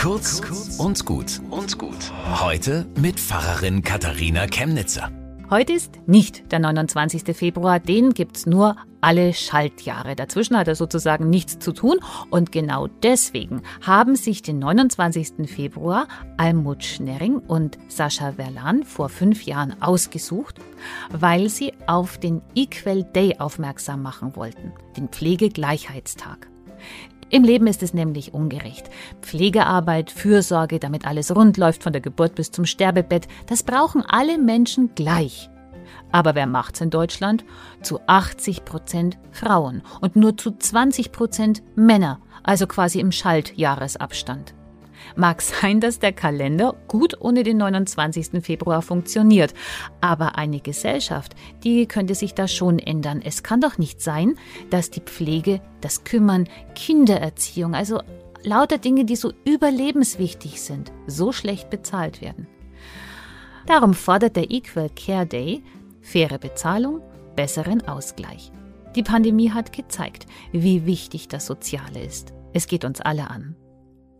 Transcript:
Kurz und gut und gut. Heute mit Pfarrerin Katharina Chemnitzer. Heute ist nicht der 29. Februar, den gibt's nur alle Schaltjahre. Dazwischen hat er sozusagen nichts zu tun und genau deswegen haben sich den 29. Februar Almut Schnerring und Sascha Verlan vor fünf Jahren ausgesucht, weil sie auf den Equal Day aufmerksam machen wollten, den Pflegegleichheitstag. Im Leben ist es nämlich ungerecht. Pflegearbeit, Fürsorge, damit alles rund läuft von der Geburt bis zum Sterbebett, das brauchen alle Menschen gleich. Aber wer macht's in Deutschland? Zu 80 Prozent Frauen und nur zu 20 Prozent Männer, also quasi im Schaltjahresabstand. Mag sein, dass der Kalender gut ohne den 29. Februar funktioniert, aber eine Gesellschaft, die könnte sich da schon ändern. Es kann doch nicht sein, dass die Pflege, das Kümmern, Kindererziehung, also lauter Dinge, die so überlebenswichtig sind, so schlecht bezahlt werden. Darum fordert der Equal Care Day faire Bezahlung, besseren Ausgleich. Die Pandemie hat gezeigt, wie wichtig das Soziale ist. Es geht uns alle an.